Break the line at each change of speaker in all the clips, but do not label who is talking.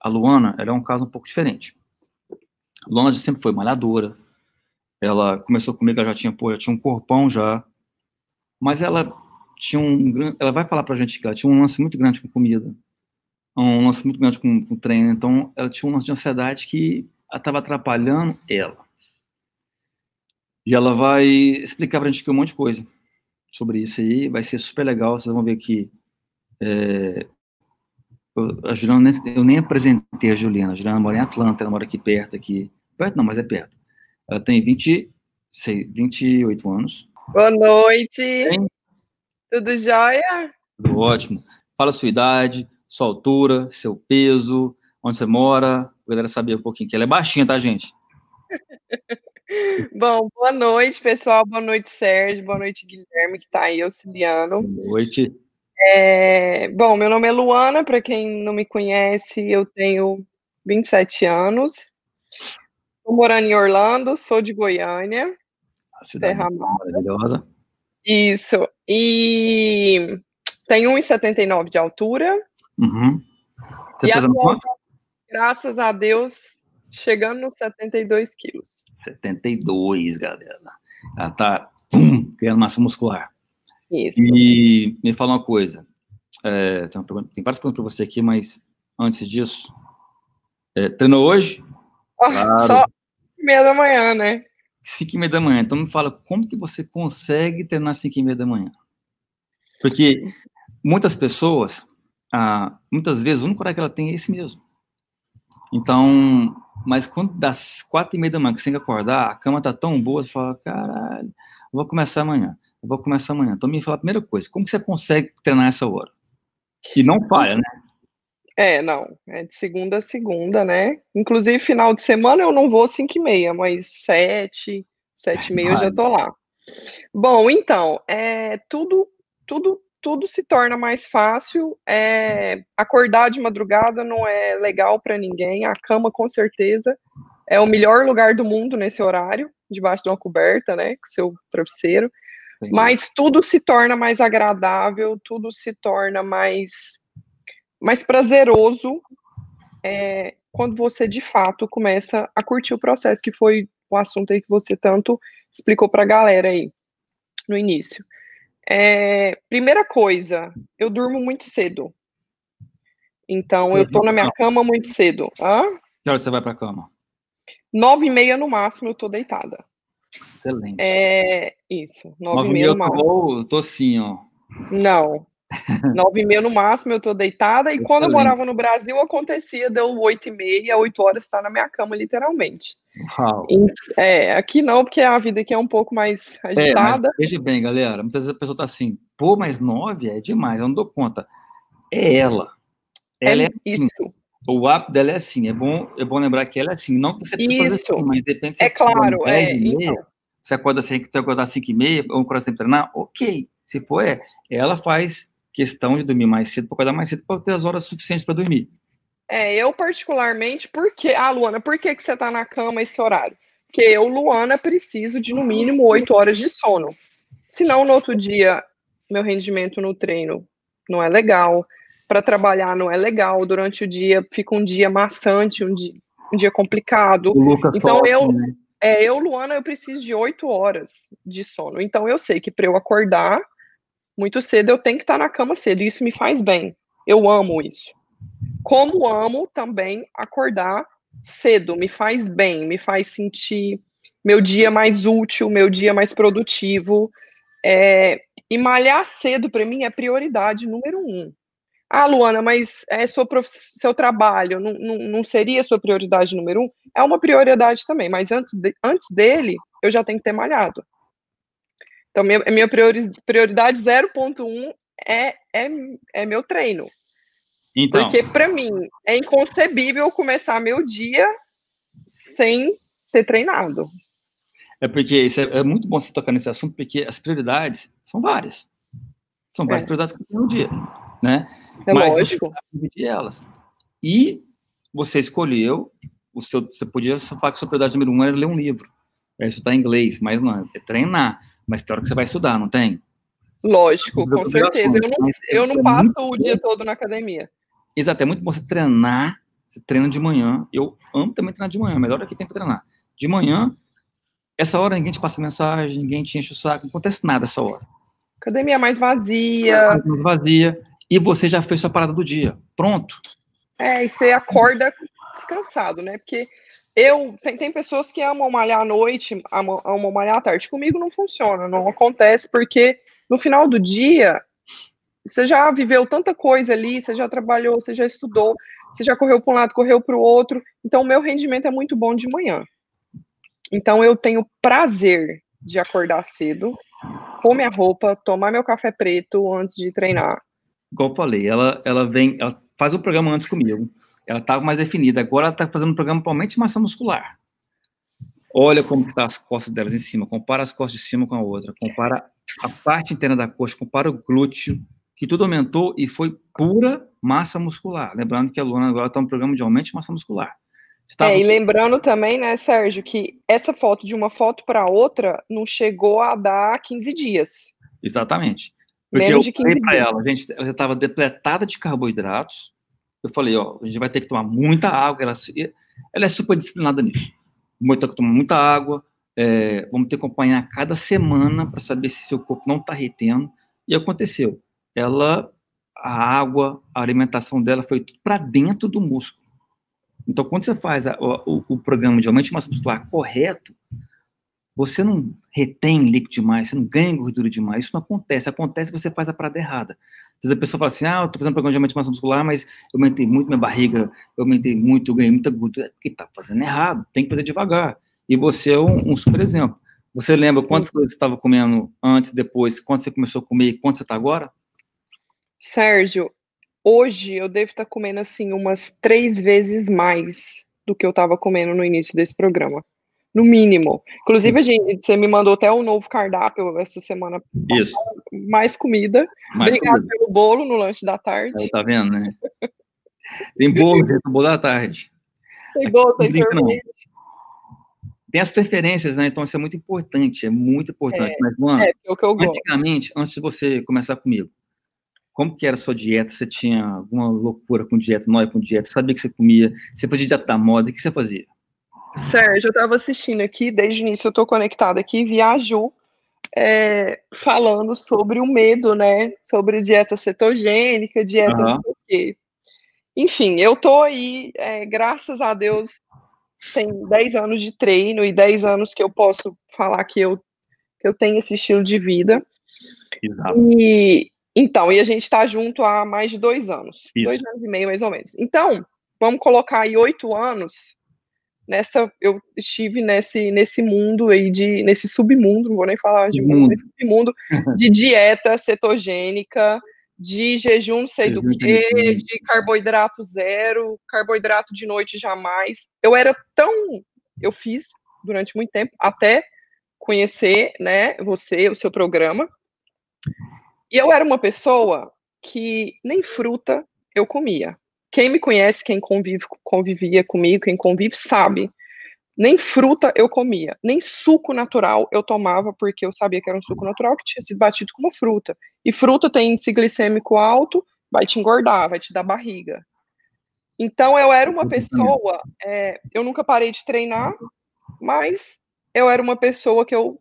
a Luana, ela é um caso um pouco diferente. A Luana sempre foi malhadora. Ela começou comigo, ela já tinha, pô, já tinha um corpão já. Mas ela tinha um ela vai falar pra gente que ela tinha um lance muito grande com comida. Um lance muito grande com, com treino. Então, ela tinha um lance de ansiedade que estava atrapalhando ela. E ela vai explicar pra gente aqui um monte de coisa sobre isso aí. Vai ser super legal. Vocês vão ver que é, a Juliana, eu nem apresentei a Juliana. A Juliana mora em Atlanta, ela mora aqui perto, aqui. Perto não, mas é perto. Ela tem 20, sei, 28 anos.
Boa noite. Tudo jóia?
Tudo ótimo. Fala a sua idade, sua altura, seu peso, onde você mora. A galera saber um pouquinho, que ela é baixinha, tá, gente?
Bom, boa noite, pessoal. Boa noite, Sérgio. Boa noite, Guilherme, que está aí auxiliando.
Boa noite.
É, bom, meu nome é Luana, para quem não me conhece, eu tenho 27 anos. Estou morando em Orlando, sou de Goiânia.
A cidade Terra maravilhosa.
Isso. E tenho 1,79 de altura.
Uhum. Você
e pesa quanto? Graças a Deus, chegando nos 72 quilos.
72, galera. Ela tá pum, criando massa muscular.
Isso.
E me fala uma coisa. É, tem, uma pergunta, tem várias perguntas para você aqui, mas antes disso, é, treinou hoje?
Oh, claro. Só meia da manhã, né?
5 e meia da manhã. Então me fala, como que você consegue treinar 5 e meia da manhã? Porque muitas pessoas, ah, muitas vezes, o único horário que ela tem é esse mesmo. Então, mas quando das quatro e meia da manhã que você tem que acordar, a cama tá tão boa, você fala, caralho, vou começar amanhã. Eu vou começar amanhã. Então, me fala a primeira coisa: como você consegue treinar essa hora? E não falha, né?
É, não. É de segunda a segunda, né? Inclusive, final de semana eu não vou 5 e meia, mas 7, 7 e meia eu já tô lá. Bom, então, é, tudo, tudo, tudo se torna mais fácil. É, acordar de madrugada não é legal para ninguém. A cama, com certeza, é o melhor lugar do mundo nesse horário, debaixo de uma coberta, né? Com seu travesseiro. Mas tudo se torna mais agradável, tudo se torna mais, mais prazeroso é, quando você de fato começa a curtir o processo, que foi o assunto aí que você tanto explicou para a galera aí no início. É, primeira coisa, eu durmo muito cedo. Então, eu tô na minha cama muito cedo. Hã?
Que hora você vai para a cama?
Nove e meia no máximo, eu tô deitada.
Excelente.
É, isso, nove e meia no máximo.
Eu tô assim, ó.
Não, nove e meia no máximo, eu tô deitada, e Excelente. quando eu morava no Brasil, acontecia, deu oito e meia, oito horas, tá na minha cama, literalmente.
Uau.
É, aqui não, porque a vida aqui é um pouco mais agitada. É,
veja bem, galera, muitas vezes a pessoa tá assim, pô, mas nove é demais, eu não dou conta. É ela. Ela é, é assim. Isso. O app dela é assim, é bom, é bom lembrar que ela é assim, não que você precisa
Isso.
fazer assim, mas depende se
é claro, é,
então. você acorda sem que acordar às 5 e meia, ou acordar sem treinar, ok. Se for, é, ela faz questão de dormir mais cedo, para acordar mais cedo, para ter as horas suficientes para dormir.
É, eu particularmente, porque, ah, Luana, por que, que você está na cama esse horário? Porque eu, Luana, preciso de no mínimo 8 horas de sono. Senão, no outro dia, meu rendimento no treino não é legal, para trabalhar não é legal, durante o dia fica um dia maçante, um dia, um dia complicado. então eu, né? é, eu, Luana, eu preciso de oito horas de sono. Então eu sei que para eu acordar muito cedo eu tenho que estar na cama cedo. E isso me faz bem. Eu amo isso. Como amo também acordar cedo, me faz bem, me faz sentir meu dia mais útil, meu dia mais produtivo. É, e malhar cedo para mim é prioridade número um. Ah, Luana, mas é seu, seu trabalho não, não, não seria sua prioridade número um? É uma prioridade também, mas antes, de, antes dele, eu já tenho que ter malhado. Então, minha, minha priori, prioridade 0.1 é, é, é meu treino. Então. Porque, para mim, é inconcebível começar meu dia sem ter treinado.
É porque isso é, é, muito bom você tocar nesse assunto, porque as prioridades são várias. São várias é. prioridades que tem no dia, né?
É mas lógico.
Dividir elas. E você escolheu, o seu, você podia falar que a sua prioridade número um era ler um livro. É estudar inglês, mas não, é treinar. Mas tem hora que você vai estudar, não tem?
Lógico, com certeza. Eu não, eu não é passo o dia todo na academia.
Exato, é muito bom você treinar Você treina de manhã. Eu amo também treinar de manhã. Melhor é que tem para treinar. De manhã, essa hora ninguém te passa mensagem, ninguém te enche o saco, não acontece nada essa hora.
Academia mais vazia.
Mais vazia. E você já fez sua parada do dia. Pronto.
É, e você acorda descansado, né? Porque eu tem, tem pessoas que amam malhar à noite, amam, amam malhar à tarde. Comigo não funciona, não acontece, porque no final do dia você já viveu tanta coisa ali, você já trabalhou, você já estudou, você já correu para um lado, correu para o outro. Então, o meu rendimento é muito bom de manhã. Então, eu tenho prazer de acordar cedo, pôr minha roupa, tomar meu café preto antes de treinar.
Igual eu falei, ela, ela vem, ela faz o programa antes comigo. Ela tá mais definida. Agora ela tá fazendo um programa para aumentar massa muscular. Olha como está as costas delas em cima. Compara as costas de cima com a outra. Compara a parte interna da coxa. Compara o glúteo que tudo aumentou e foi pura massa muscular. Lembrando que a Luana agora está no programa de aumento de massa muscular.
Tava... É, e lembrando também, né, Sérgio, que essa foto de uma foto para outra não chegou a dar 15 dias.
Exatamente. Porque Menos eu falei para ela, gente, ela já estava depletada de carboidratos. Eu falei, ó, a gente vai ter que tomar muita água. Ela, ela é super disciplinada nisso. Vamos ter que tomar muita água. É, vamos ter que acompanhar cada semana para saber se seu corpo não está retendo. E aconteceu ela, a água, a alimentação dela foi tudo para dentro do músculo. Então, quando você faz a, o, o, programa de aumento de massa muscular correto, você não retém líquido demais, você não ganha gordura demais. Isso não acontece. Acontece que você faz a parada errada. Às vezes a pessoa fala assim: ah, eu estou fazendo programa de massa muscular, mas eu aumentei muito minha barriga, eu aumentei muito, eu ganhei muita gordura. É porque está fazendo errado, tem que fazer devagar. E você é um, um super exemplo. Você lembra quantas coisas você estava comendo antes, depois, quando você começou a comer e quanto você está agora?
Sérgio, hoje eu devo estar comendo assim umas três vezes mais do que eu estava comendo no início desse programa. No mínimo. Inclusive, a gente, você me mandou até um novo cardápio essa semana.
Isso.
Mais comida. Mais Obrigado comida. pelo bolo no lanche da tarde.
Aí, tá vendo, né? Tem bolo, tem bolo da tarde.
Tem bolo, tem sorvete.
Tem as preferências, né? Então isso é muito importante, é muito importante. É, Mas, mano, é, é o que eu antigamente, antes de você começar comigo, como que era a sua dieta? Você tinha alguma loucura com dieta, nóia com dieta? Sabia que você comia? Você podia dieta da moda? O que você fazia?
Sérgio, eu estava assistindo aqui, desde o início eu estou conectada aqui, viajou é, falando sobre o medo, né? Sobre dieta cetogênica, dieta uhum. não sei o quê. Enfim, eu tô aí, é, graças a Deus, tem 10 anos de treino e 10 anos que eu posso falar que eu, que eu tenho esse estilo de vida. Exato. E, então, e a gente está junto há mais de dois anos. Isso. Dois anos e meio, mais ou menos. Então, vamos colocar aí oito anos nessa. Eu estive nesse, nesse mundo aí de. nesse submundo, não vou nem falar de mundo, nesse submundo de dieta cetogênica, de jejum, não sei do que, de carboidrato zero, carboidrato de noite jamais. Eu era tão. Eu fiz durante muito tempo, até conhecer, né, você, o seu programa. E eu era uma pessoa que nem fruta eu comia. Quem me conhece, quem convive, convivia comigo, quem convive, sabe. Nem fruta eu comia, nem suco natural eu tomava, porque eu sabia que era um suco natural que tinha sido batido como fruta. E fruta tem índice glicêmico alto, vai te engordar, vai te dar barriga. Então eu era uma pessoa, é, eu nunca parei de treinar, mas eu era uma pessoa que eu,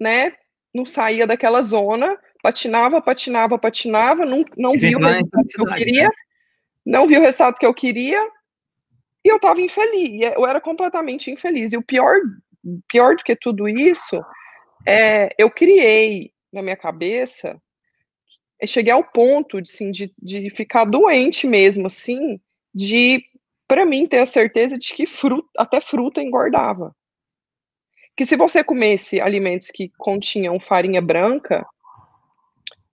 né, não saía daquela zona patinava, patinava, patinava, não, não vi o resultado que eu queria, né? Não vi o resultado que eu queria, e eu estava infeliz, eu era completamente infeliz. E o pior, pior do que tudo isso, é, eu criei na minha cabeça, eu cheguei ao ponto de, assim, de, de ficar doente mesmo, assim, de, para mim, ter a certeza de que fruta, até fruta engordava. Que se você comesse alimentos que continham farinha branca,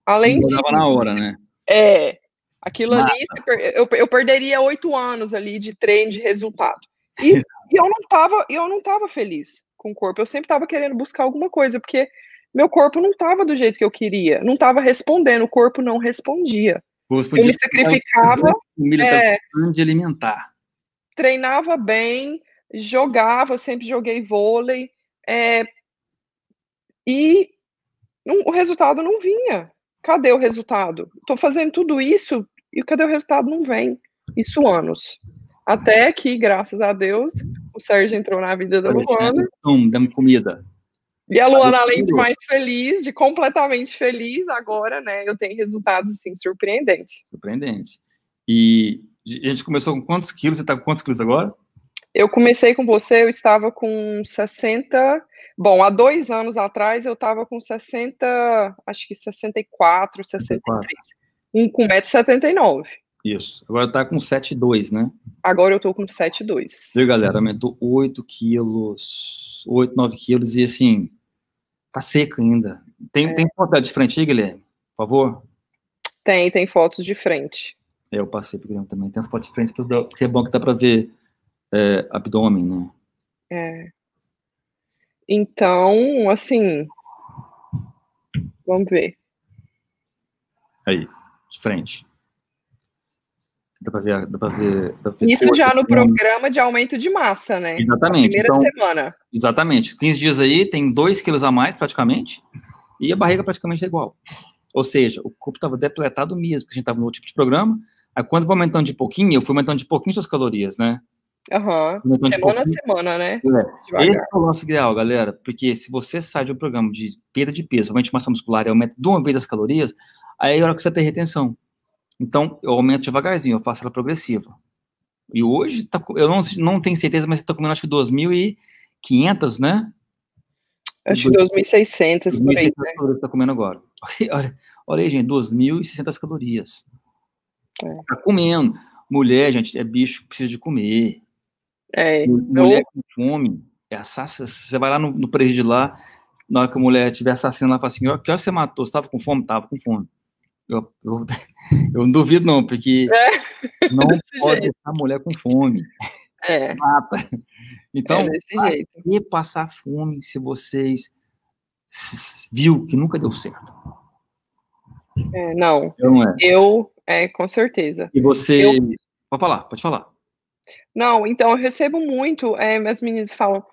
Além de.
na hora, né?
É. Aquilo Mata. ali, eu, eu perderia oito anos ali de treino, de resultado. E, e, eu não tava, eu não tava feliz com o corpo. Eu sempre tava querendo buscar alguma coisa, porque meu corpo não tava do jeito que eu queria. Não tava respondendo, o corpo não respondia. eu me sacrificava.
É, de alimentar.
Treinava bem, jogava, sempre joguei vôlei. É, e não, o resultado não vinha. Cadê o resultado? Estou fazendo tudo isso e cadê o resultado? Não vem. Isso anos. Até que, graças a Deus, o Sérgio entrou na vida da Luana.
Então, dando comida.
E a Luana, além de mais feliz, de completamente feliz, agora, né, eu tenho resultados, assim, surpreendentes.
Surpreendentes. E a gente começou com quantos quilos? Você está com quantos quilos agora?
Eu comecei com você, eu estava com 60. Bom, há dois anos atrás eu estava com 60, acho que 64, 63. 64. Um com 1,79m.
Isso. Agora tá com 7,2, né?
Agora eu tô com 7,2.
Viu, galera? Aumentou 8 quilos, 8, 9 quilos e assim, tá seca ainda. Tem, é. tem foto de frente aí, Guilherme? Por favor?
Tem, tem fotos de frente.
É, eu passei pro Guilherme também. Tem as fotos de frente, porque é bom que dá pra ver é, abdômen, né?
É. Então, assim, vamos ver.
Aí, de frente. Dá pra ver, dá pra ver, dá pra
ver Isso já no programa de aumento de massa, né?
Exatamente.
Na primeira então, semana.
Exatamente. 15 dias aí, tem 2 quilos a mais, praticamente, e a barriga praticamente é igual. Ou seja, o corpo estava depletado mesmo, porque a gente estava no outro tipo de programa. Aí quando vai aumentando de pouquinho, eu fui aumentando de pouquinho suas calorias, né?
Aham. Uhum. Semana a semana, né?
É. Esse é o nosso ideal, galera. Porque se você sai de um programa de perda de peso, aumento de massa muscular e aumenta de uma vez as calorias, aí é a hora que você vai ter retenção. Então, eu aumento devagarzinho, eu faço ela progressiva. E hoje, tá, eu não, não tenho certeza, mas você está comendo acho que 2.500, né?
Acho que 2.600 por aí, né?
Você está comendo agora. Olha, olha aí, gente, 2.600 calorias. É. Tá comendo. Mulher, gente, é bicho que precisa de comer.
É,
mulher eu... com fome, é assassina. Você vai lá no, no presídio lá, na hora que a mulher estiver assassinando, ela fala assim: que hora você matou? Você estava com fome? Tava com fome. Eu, eu, eu não duvido, não, porque é. não pode jeito. deixar a mulher com fome.
É.
Mata. Então,
é desse jeito.
que passar fome se vocês viu que nunca deu certo?
É, não. Eu, não é. eu, é, com certeza.
E você. Eu... Pode falar, pode falar.
Não, então eu recebo muito, é, minhas meninas falam,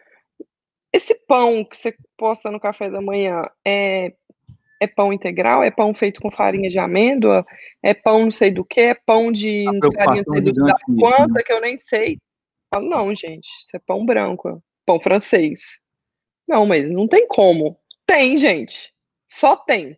esse pão que você posta no café da manhã é é pão integral, é pão feito com farinha de amêndoa, é pão não sei do que, é pão de farinha não sei do, da quanta, né? que eu nem sei. Falo, não, gente, isso é pão branco, pão francês. Não, mas não tem como. Tem, gente. Só tem.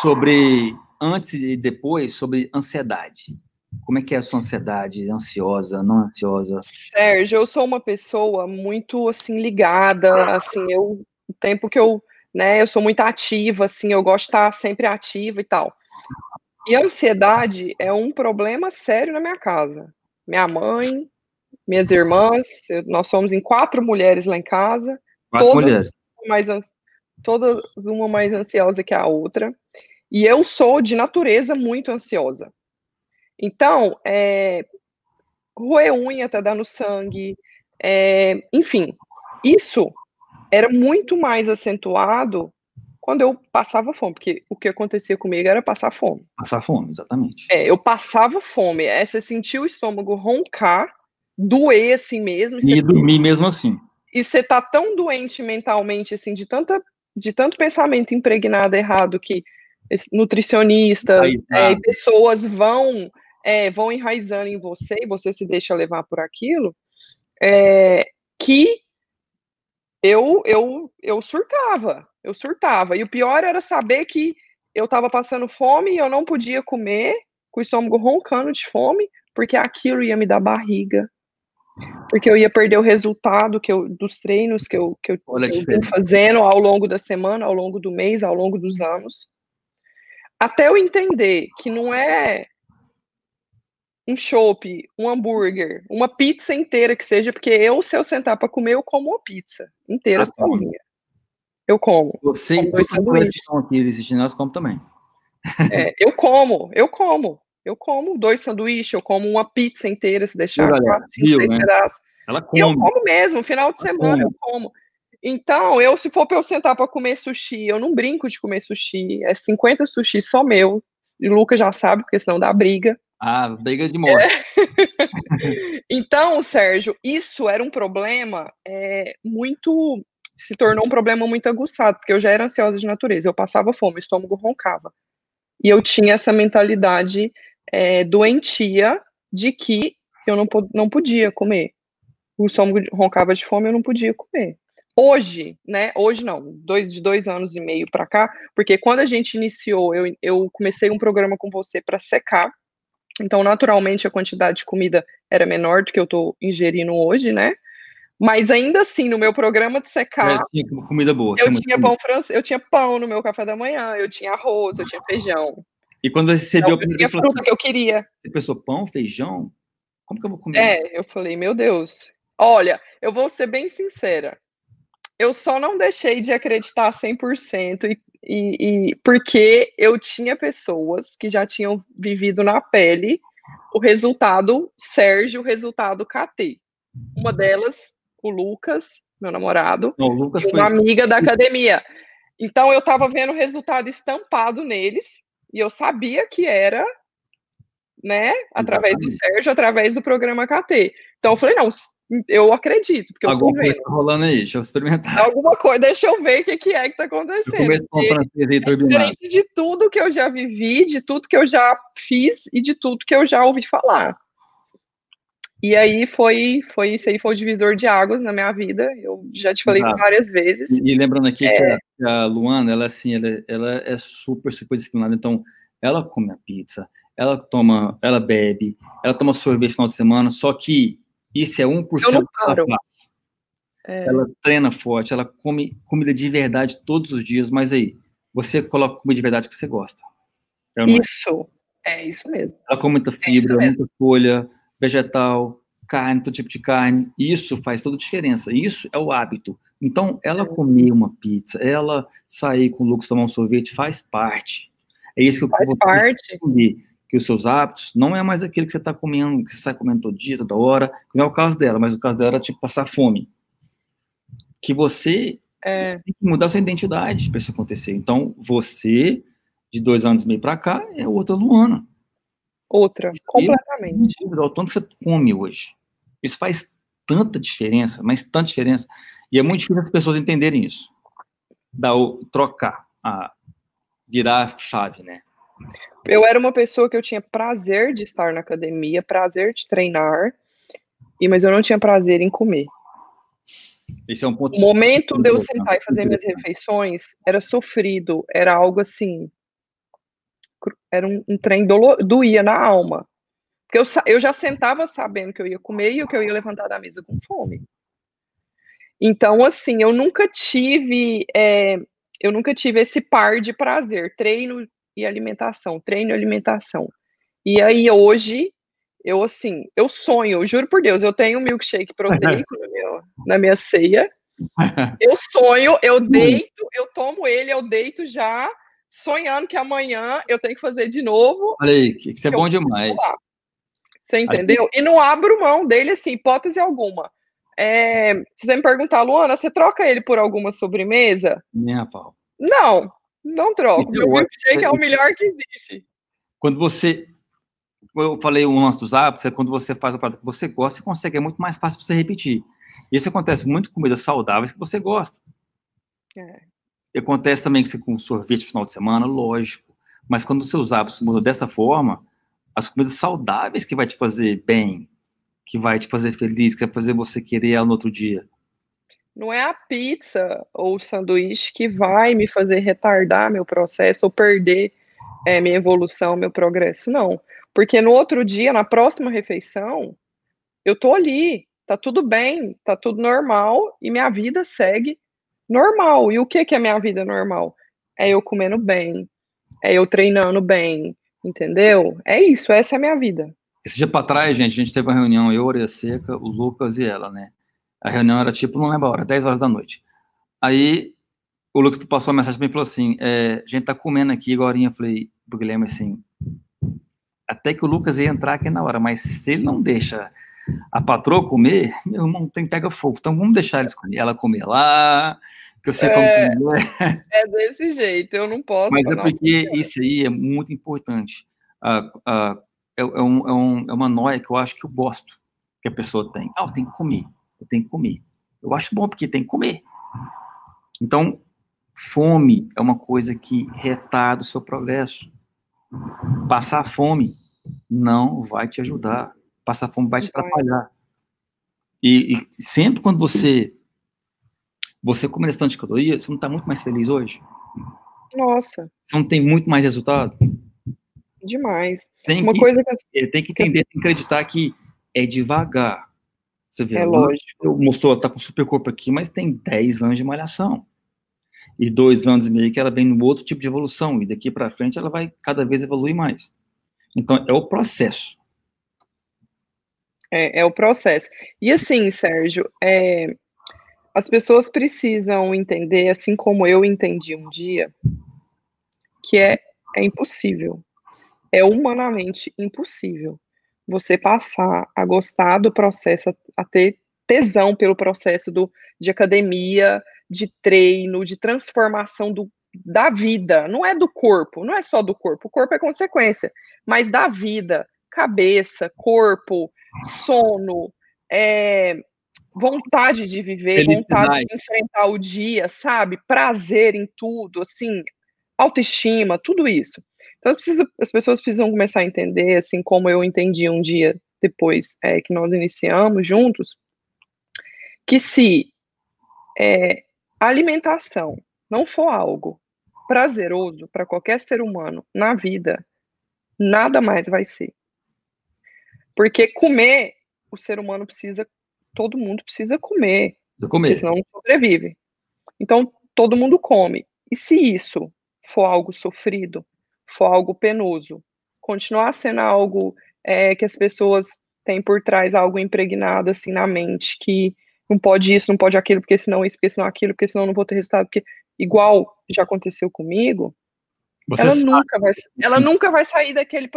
Sobre antes e depois, sobre ansiedade. Como é que é a sua ansiedade? Ansiosa, não ansiosa?
Sérgio, eu sou uma pessoa muito assim ligada, assim, eu o tempo que eu né? Eu sou muito ativa, assim, eu gosto de estar sempre ativa e tal. E a ansiedade é um problema sério na minha casa. Minha mãe, minhas irmãs, nós somos em quatro mulheres lá em casa.
Quatro todas mulheres.
Mais, todas uma mais ansiosa que a outra. E eu sou, de natureza, muito ansiosa. Então, é, roer unha tá dando sangue, é, enfim, isso era muito mais acentuado quando eu passava fome, porque o que acontecia comigo era passar fome.
Passar fome, exatamente.
É, eu passava fome, é, você sentia o estômago roncar, doer assim mesmo.
E, e dormir mesmo assim.
E você tá tão doente mentalmente, assim, de, tanta, de tanto pensamento impregnado errado que nutricionistas é, pessoas vão é, vão enraizando em você e você se deixa levar por aquilo, é, que eu, eu, eu surtava, eu surtava. E o pior era saber que eu estava passando fome e eu não podia comer, com o estômago roncando de fome, porque aquilo ia me dar barriga. Porque eu ia perder o resultado que eu, dos treinos que eu, que eu, eu fazendo ao longo da semana, ao longo do mês, ao longo dos anos. Até eu entender que não é um chopp, um hambúrguer, uma pizza inteira que seja, porque eu, se eu sentar para comer, eu como uma pizza inteira ah, sozinha. Eu como.
Você como dois sanduíches. estão aqui assistindo, nós comemos também.
É, eu como, eu como. Eu como dois sanduíches, eu como uma pizza inteira, se deixar
quatro, cinco, seis né? pedaços.
Ela come. Eu como mesmo, final de Ela semana come. eu como. Então, eu, se for para eu sentar para comer sushi, eu não brinco de comer sushi. É 50 sushi só meu. E o Lucas já sabe, porque senão dá briga.
Ah, briga de morte. É.
então, Sérgio, isso era um problema é, muito. Se tornou um problema muito aguçado, porque eu já era ansiosa de natureza, eu passava fome, o estômago roncava. E eu tinha essa mentalidade é, doentia de que eu não, não podia comer. O estômago roncava de fome, eu não podia comer. Hoje, né? Hoje não, dois, de dois anos e meio para cá, porque quando a gente iniciou, eu, eu comecei um programa com você para secar. Então, naturalmente, a quantidade de comida era menor do que eu estou ingerindo hoje, né? Mas ainda assim, no meu programa de secar.
É, tinha comida boa.
Eu tinha pão francês, eu tinha pão no meu café da manhã, eu tinha arroz, eu tinha feijão.
E quando você recebeu
então, eu tinha fruta que eu queria.
Você pensou pão, feijão? Como que eu vou comer?
É, eu falei, meu Deus. Olha, eu vou ser bem sincera. Eu só não deixei de acreditar 100% e, e, e porque eu tinha pessoas que já tinham vivido na pele o resultado Sérgio, o resultado KT. Uma delas o Lucas, meu namorado,
Não, Lucas
uma amiga da academia. Então eu estava vendo o resultado estampado neles e eu sabia que era, né, através do Sérgio, através do programa KT. Então eu falei, não, eu acredito, porque
Alguma
eu tô vendo.
coisa tá rolando aí, deixa eu experimentar.
Alguma coisa, deixa eu ver o que, que é que tá acontecendo.
é
diferente de tudo que eu já vivi, de tudo que eu já fiz e de tudo que eu já ouvi falar. E aí foi, foi isso aí foi o divisor de águas na minha vida. Eu já te falei Exato. várias vezes.
E, e lembrando aqui é... que a, a Luana, ela assim, ela, ela é super, super disciplinada. Então, ela come a pizza, ela toma, ela bebe, ela toma sorvete no final de semana, só que isso é 1%
eu não
paro. ela faz. É... Ela treina forte, ela come comida de verdade todos os dias, mas aí, você coloca comida de verdade que você gosta.
É isso, é isso mesmo.
Ela come muita é fibra, é muita folha, vegetal, carne, todo tipo de carne. Isso faz toda a diferença. Isso é o hábito. Então, ela comer uma pizza, ela sair com o Lucas tomar um sorvete, faz parte. É isso que eu
faz parte.
Entender, que os seus hábitos não é mais aquele que você está comendo, que você sai comendo todo dia, toda hora. Não é o caso dela, mas o caso dela era tipo passar fome. Que você é. tem que mudar sua identidade para isso acontecer. Então, você, de dois anos e meio para cá, é outra Luana.
Outra, completamente.
O tanto você come hoje. Isso faz tanta diferença, mas tanta diferença. E é muito difícil as pessoas entenderem isso. Dar o, trocar, a, virar a chave, né?
Eu era uma pessoa que eu tinha prazer de estar na academia, prazer de treinar, e mas eu não tinha prazer em comer.
Esse é um ponto.
O momento de eu sentar e fazer minhas refeições era sofrido, era algo assim era um, um trem dolo, doía na alma. Porque eu, eu já sentava sabendo que eu ia comer e que eu ia levantar da mesa com fome. Então, assim, eu nunca tive, é, eu nunca tive esse par de prazer, treino e alimentação, treino e alimentação. E aí, hoje, eu, assim, eu sonho, eu juro por Deus, eu tenho um milkshake proteico na, minha, na minha ceia, eu sonho, eu deito, eu tomo ele, eu deito já sonhando que amanhã eu tenho que fazer de novo.
Olha aí, que isso é bom demais.
Você entendeu? E não abro mão dele, assim, hipótese alguma. É, se você me perguntar, Luana, você troca ele por alguma sobremesa?
Minha pau.
Não, não troco. Meu milkshake é o melhor que existe.
Quando você. Eu falei o lance dos hábitos, é quando você faz a parte que você gosta, você consegue, é muito mais fácil você repetir. Isso acontece muito com comidas saudáveis que você gosta. É. Acontece também que você com sorvete no final de semana, lógico. Mas quando os seus hábitos mudam dessa forma, as comidas saudáveis que vai te fazer bem, que vai te fazer feliz, que vai fazer você querer ela no outro dia.
Não é a pizza ou o sanduíche que vai me fazer retardar meu processo ou perder é, minha evolução, meu progresso, não. Porque no outro dia, na próxima refeição, eu tô ali, tá tudo bem, tá tudo normal e minha vida segue normal. E o que, que é minha vida normal? É eu comendo bem, é eu treinando bem, entendeu? É isso, essa é a minha vida.
Esse dia para trás, gente, a gente teve uma reunião, eu, Orelha Seca, o Lucas e ela, né? A reunião era tipo, não lembro a hora, 10 horas da noite. Aí o Lucas passou uma mensagem para mim e falou assim: é, a gente tá comendo aqui agora. Eu falei pro Guilherme assim: até que o Lucas ia entrar aqui na hora, mas se ele não deixa a patroa comer, meu irmão tem pega fogo. Então vamos deixar eles comer, ela comer lá, que eu sei
é, como é. É desse jeito, eu não posso.
Mas é porque isso aí é muito importante. Ah, ah, é, é, um, é, um, é uma noia que eu acho que eu gosto que a pessoa tem. Ah, eu tenho que comer, eu tenho que comer. Eu acho bom porque tem que comer. Então, fome é uma coisa que retarda o seu progresso. Passar fome não vai te ajudar. Passar fome vai te atrapalhar. E, e sempre quando você você come restante de calorias, você não está muito mais feliz hoje?
Nossa.
Você não tem muito mais resultado?
Demais.
Tem
Uma
que,
coisa que
tem que entender, tem que acreditar que é devagar. Você vê,
é lógico.
Eu mostrou, tá com super corpo aqui, mas tem 10 anos de malhação. E dois anos e meio que ela vem no outro tipo de evolução. E daqui para frente ela vai cada vez evoluir mais. Então, é o processo.
É, é o processo. E assim, Sérgio, é, as pessoas precisam entender, assim como eu entendi um dia, que é, é impossível. É humanamente impossível você passar a gostar do processo, a ter tesão pelo processo do, de academia, de treino, de transformação do, da vida. Não é do corpo, não é só do corpo. O corpo é consequência, mas da vida, cabeça, corpo, sono, é, vontade de viver, vontade de enfrentar o dia, sabe? Prazer em tudo, assim, autoestima, tudo isso. Então, precisa, as pessoas precisam começar a entender, assim como eu entendi um dia depois é, que nós iniciamos juntos, que se é, alimentação não for algo prazeroso para qualquer ser humano na vida, nada mais vai ser. Porque comer, o ser humano precisa, todo mundo precisa comer.
Comer.
Senão não sobrevive. Então, todo mundo come. E se isso for algo sofrido, for algo penoso, continuar sendo algo é, que as pessoas têm por trás, algo impregnado assim na mente, que não pode isso, não pode aquilo, porque senão isso, porque senão aquilo, porque senão não vou ter resultado, porque igual já aconteceu comigo, Você ela nunca vai, ela nunca vai sair daquele,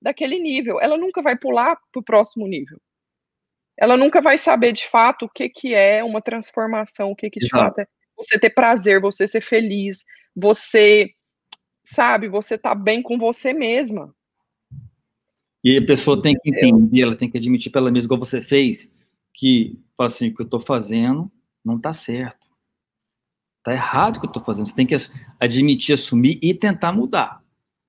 daquele nível, ela nunca vai pular para o próximo nível. Ela nunca vai saber de fato o que, que é uma transformação, o que, que de Exato. fato é você ter prazer, você ser feliz, você sabe? Você tá bem com você mesma.
E a pessoa tem que entender, ela tem que admitir pela mesma, igual você fez, que, assim, o que eu tô fazendo não tá certo. Tá errado o que eu tô fazendo. Você tem que admitir, assumir e tentar mudar.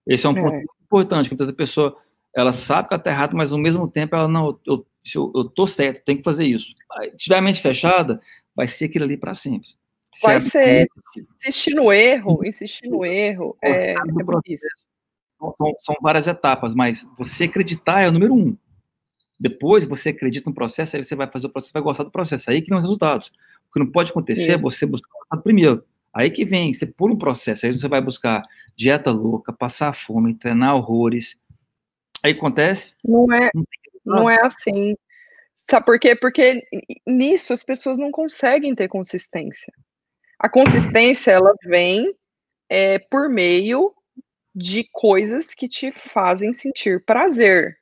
Esse é um é. ponto importante, que a pessoa, ela sabe que ela tá errada, mas ao mesmo tempo ela, não, eu, eu, eu tô certo, tem que fazer isso. Se tiver a mente fechada, vai ser aquilo ali para sempre.
Vai ser insistir no erro, insistir no erro. É, é.
São, são, várias etapas, mas você acreditar é o número um. Depois você acredita no processo, aí você vai fazer o processo, vai gostar do processo. Aí que vem os resultados. O que não pode acontecer é você buscar o resultado primeiro. Aí que vem, você pula um processo, aí você vai buscar dieta louca, passar fome, treinar horrores. Aí acontece?
Não é, não é assim. Sabe por quê? Porque nisso as pessoas não conseguem ter consistência. A consistência ela vem é, por meio de coisas que te fazem sentir prazer.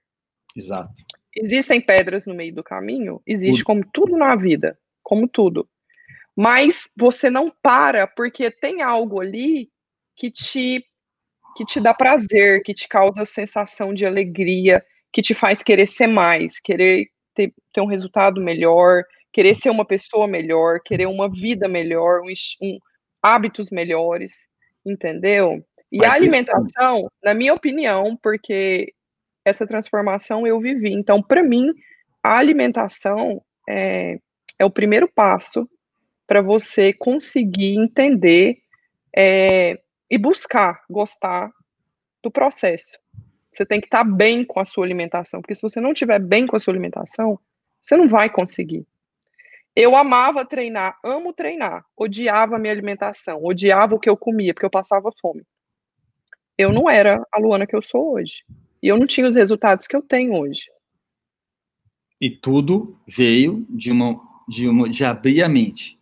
Exato.
Existem pedras no meio do caminho? Existe, tudo. como tudo na vida, como tudo. Mas você não para porque tem algo ali que te que te dá prazer, que te causa sensação de alegria, que te faz querer ser mais, querer ter, ter um resultado melhor, querer ser uma pessoa melhor, querer uma vida melhor, um, um hábitos melhores, entendeu? E Mas a alimentação, na minha opinião, porque essa transformação eu vivi. Então, para mim, a alimentação é, é o primeiro passo para você conseguir entender é, e buscar gostar do processo. Você tem que estar tá bem com a sua alimentação, porque se você não estiver bem com a sua alimentação, você não vai conseguir. Eu amava treinar, amo treinar, odiava a minha alimentação, odiava o que eu comia, porque eu passava fome. Eu não era a Luana que eu sou hoje. E eu não tinha os resultados que eu tenho hoje.
E tudo veio de uma de uma de abrir a mente.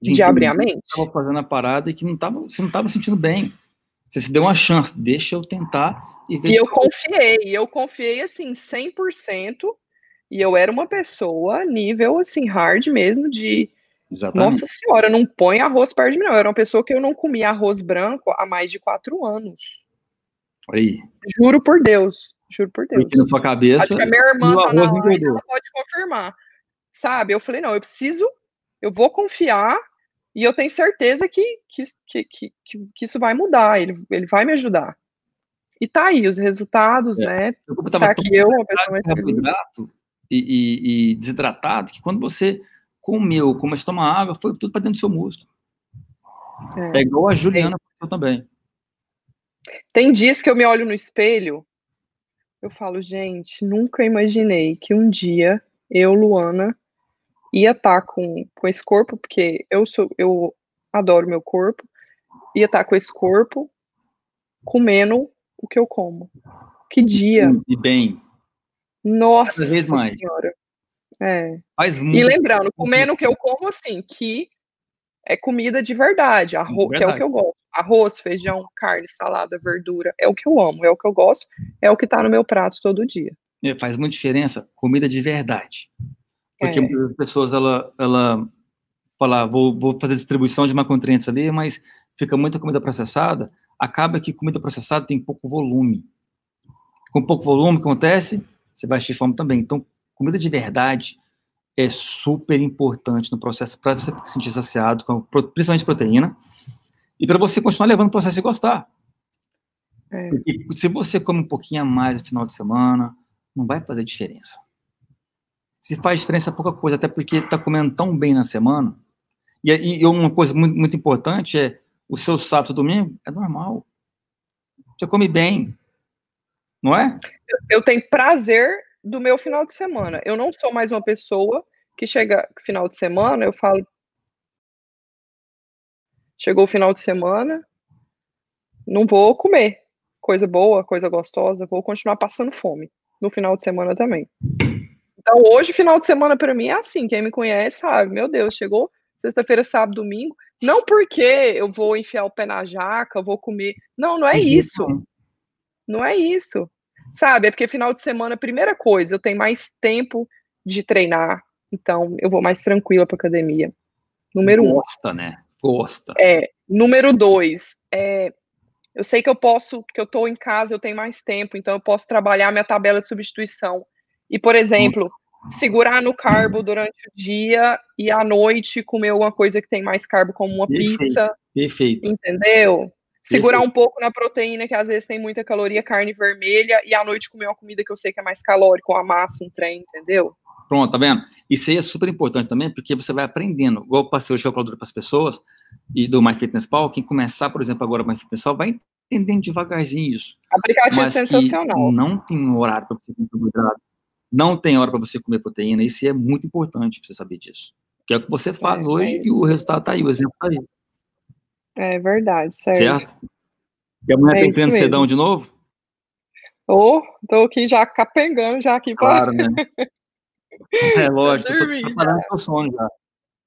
De, de abrir a mente.
Estava fazendo a parada e que não tava, você não estava sentindo bem. Você se deu uma chance, deixa eu tentar
e. E eu confiei, eu confiei assim 100% e eu era uma pessoa nível assim, hard mesmo, de. Exatamente. Nossa senhora, não põe arroz perto de mim, não. Eu era uma pessoa que eu não comia arroz branco há mais de quatro anos.
Aí.
Juro por Deus. Juro por Deus.
Porque na sua cabeça.
Acho que a minha irmã tá na live, ela pode confirmar. Sabe? Eu falei, não, eu preciso, eu vou confiar e eu tenho certeza que, que, que, que, que isso vai mudar, ele, ele vai me ajudar. E tá aí os resultados, é. né?
Eu tá aqui eu, uma pessoa mais e, e, e desidratado que quando você comeu, começou a tomar água, foi tudo para dentro do seu músculo. É, é igual a Juliana é. também.
Tem dias que eu me olho no espelho, eu falo, gente, nunca imaginei que um dia eu, Luana, ia estar tá com, com esse corpo, porque eu sou, eu adoro meu corpo, ia estar tá com esse corpo comendo o que eu como. Que dia.
E bem.
Nossa Cada vez mais. senhora. É. Faz muito. E lembrando, comendo o que eu como, assim, que é comida de verdade, arroz, verdade. que é o que eu gosto. Arroz, feijão, carne, salada, verdura, é o que eu amo, é o que eu gosto, é o que tá no meu prato todo dia.
É, faz muita diferença comida de verdade. Porque é. muitas pessoas, ela, ela fala, vou, vou fazer distribuição de macronutrientes ali, mas fica muita comida processada, acaba que comida processada tem pouco volume. Com pouco volume, o que acontece? Você vai ter fome também. Então, comida de verdade é super importante no processo para você se sentir saciado, com, principalmente proteína, e para você continuar levando o processo e gostar. É. Porque se você come um pouquinho a mais no final de semana, não vai fazer diferença. Se faz diferença é pouca coisa, até porque está comendo tão bem na semana. E, e uma coisa muito, muito importante é o seu sábado e domingo é normal. Você come bem, não é?
Eu, eu tenho prazer do meu final de semana. Eu não sou mais uma pessoa que chega final de semana, eu falo. Chegou o final de semana, não vou comer coisa boa, coisa gostosa, vou continuar passando fome no final de semana também. Então, hoje, final de semana para mim é assim. Quem me conhece sabe, meu Deus, chegou sexta-feira, sábado, domingo. Não porque eu vou enfiar o pé na jaca, vou comer. Não, não é isso. Não é isso. Sabe? É porque final de semana, primeira coisa, eu tenho mais tempo de treinar, então eu vou mais tranquila para academia. Número
Gosta, um. Gosta, né? Gosta.
É. Número dois, é, eu sei que eu posso, que eu estou em casa, eu tenho mais tempo, então eu posso trabalhar minha tabela de substituição. E, por exemplo, segurar no carbo durante o dia e à noite comer alguma coisa que tem mais carbo, como uma perfeito, pizza.
Perfeito.
Entendeu? Segurar um pouco na proteína, que às vezes tem muita caloria, carne vermelha, e à noite comer uma comida que eu sei que é mais calórica, uma massa, um trem, entendeu?
Pronto, tá vendo? Isso aí é super importante também, porque você vai aprendendo. Igual eu passei hoje a calculadora para as pessoas, e do MyFitnessPal, quem começar, por exemplo, agora o MyFitnessPal, vai entendendo devagarzinho isso.
Aplicativo mas sensacional.
não tem horário para você comer carboidrato, não tem hora para você comer proteína, isso é muito importante para você saber disso. Que é o que você faz é, hoje é e o resultado está aí, o exemplo está aí.
É verdade, certo. certo?
E amanhã é tem treino cedão de novo?
Ô, oh, tô aqui já capengando já aqui
Claro, né? É lógico, eu tô te preparando pro sono já.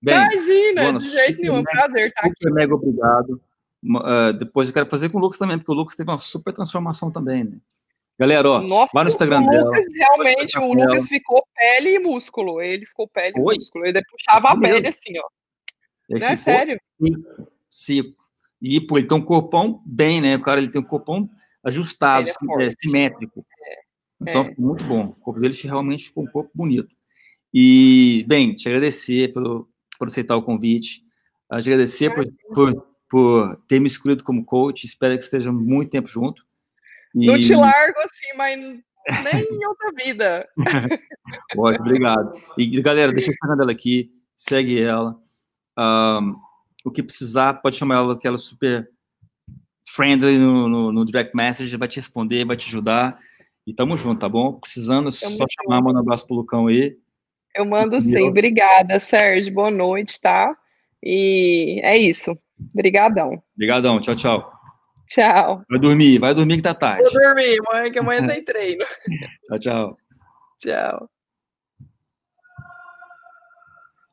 Bem, Imagina, Luana, de jeito nenhum, mega, prazer estar aqui.
Super mega obrigado. Uh, depois eu quero fazer com o Lucas também, porque o Lucas teve uma super transformação também, né? Galera, ó,
Nossa,
vai no Instagram
o
dela.
realmente, o Lucas ficou pele e músculo. Ele ficou pele e músculo. Ele puxava a pele assim, ó. Ele Não é sério?
Seco. E, pô, ele tem um corpão bem, né? O cara ele tem um corpão ajustado, é, é simétrico. É. Então, é. ficou muito bom. O corpo dele realmente ficou um corpo bonito. E, bem, te agradecer pelo, por aceitar o convite. Te agradecer por, por, por, ter me escolhido como coach. Espero que esteja muito tempo junto.
E... Não te largo assim, mas nem em outra vida.
Ótimo, obrigado. E, galera, deixa a dela aqui. Segue ela. Um, o que precisar, pode chamar ela, que ela é super friendly no, no, no, direct message, vai te responder, vai te ajudar. E tamo junto, tá bom? Precisando, tamo só chamar, manda um abraço pro Lucão aí.
Eu mando e sim. Eu... Obrigada, Sérgio. Boa noite, tá? E é isso. Obrigadão.
Obrigadão. Tchau, tchau.
Tchau.
Vai dormir, vai dormir que tá tarde.
Vou dormir, mãe, que amanhã tem treino.
tchau, tchau.
Tchau.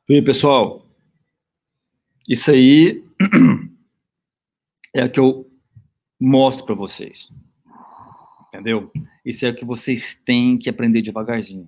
E aí, pessoal, isso aí é o que eu mostro para vocês. Entendeu? Isso é o que vocês têm que aprender devagarzinho.